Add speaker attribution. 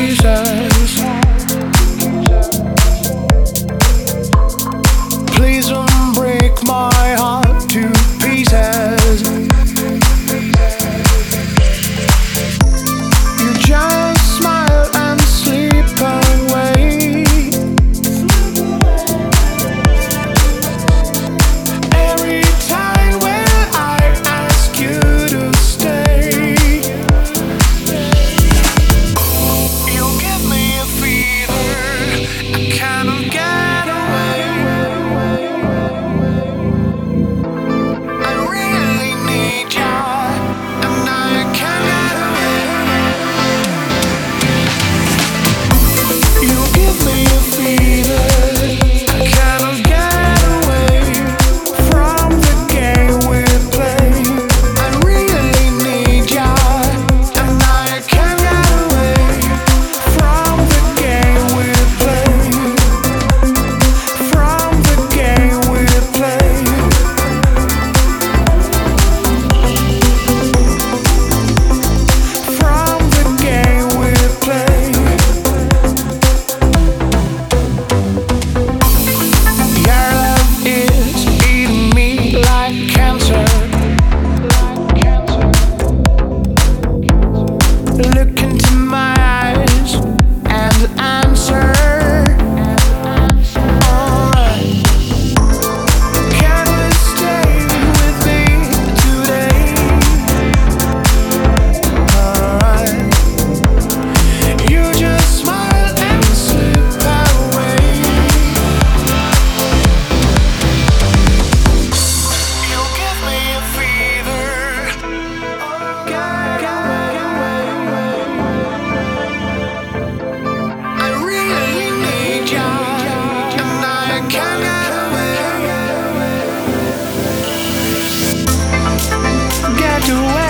Speaker 1: kisses. Get away.